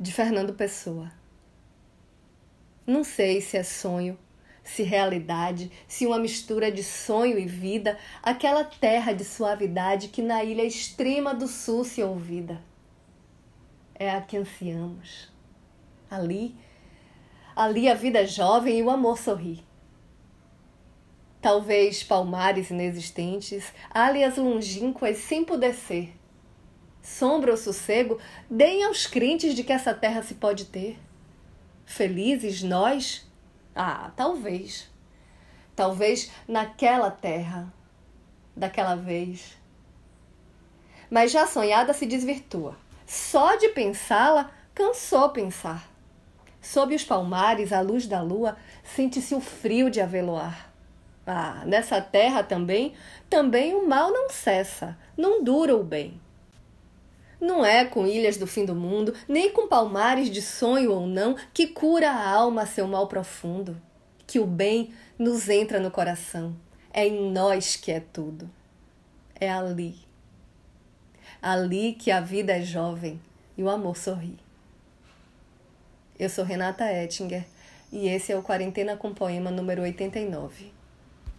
de Fernando Pessoa. Não sei se é sonho, se realidade, se uma mistura de sonho e vida, aquela terra de suavidade que na ilha extrema do sul se ouvida. É a que ansiamos. Ali, ali a vida é jovem e o amor sorri. Talvez palmares inexistentes, áreas longínquas sem poder ser. Sombra ou sossego, deem aos crentes de que essa terra se pode ter. Felizes nós? Ah, talvez. Talvez naquela terra, daquela vez. Mas já sonhada se desvirtua. Só de pensá-la, cansou pensar. Sob os palmares, à luz da lua, sente-se o frio de aveloar. Ah, nessa terra também, também o mal não cessa, não dura o bem. Não é com ilhas do fim do mundo, nem com palmares de sonho ou não, que cura a alma seu mal profundo. Que o bem nos entra no coração. É em nós que é tudo. É ali. Ali que a vida é jovem e o amor sorri. Eu sou Renata Ettinger e esse é o Quarentena com Poema número 89.